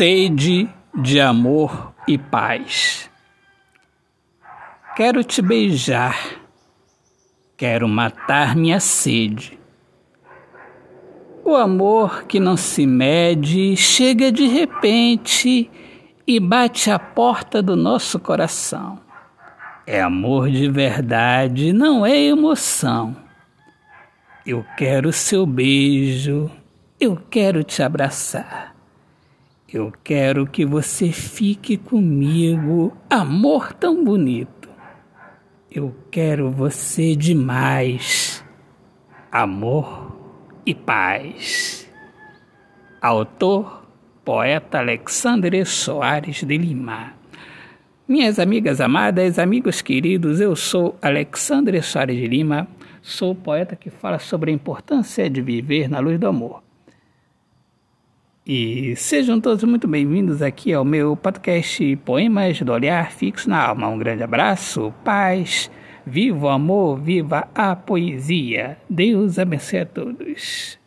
Sede de amor e paz. Quero te beijar, quero matar minha sede. O amor que não se mede chega de repente e bate à porta do nosso coração. É amor de verdade, não é emoção. Eu quero seu beijo, eu quero te abraçar. Eu quero que você fique comigo, amor tão bonito. Eu quero você demais, amor e paz. Autor, poeta Alexandre Soares de Lima. Minhas amigas amadas, amigos queridos, eu sou Alexandre Soares de Lima, sou poeta que fala sobre a importância de viver na luz do amor. E sejam todos muito bem-vindos aqui ao meu podcast Poemas do Olhar Fixo na Alma. Um grande abraço, paz, viva o amor, viva a poesia. Deus abençoe a todos.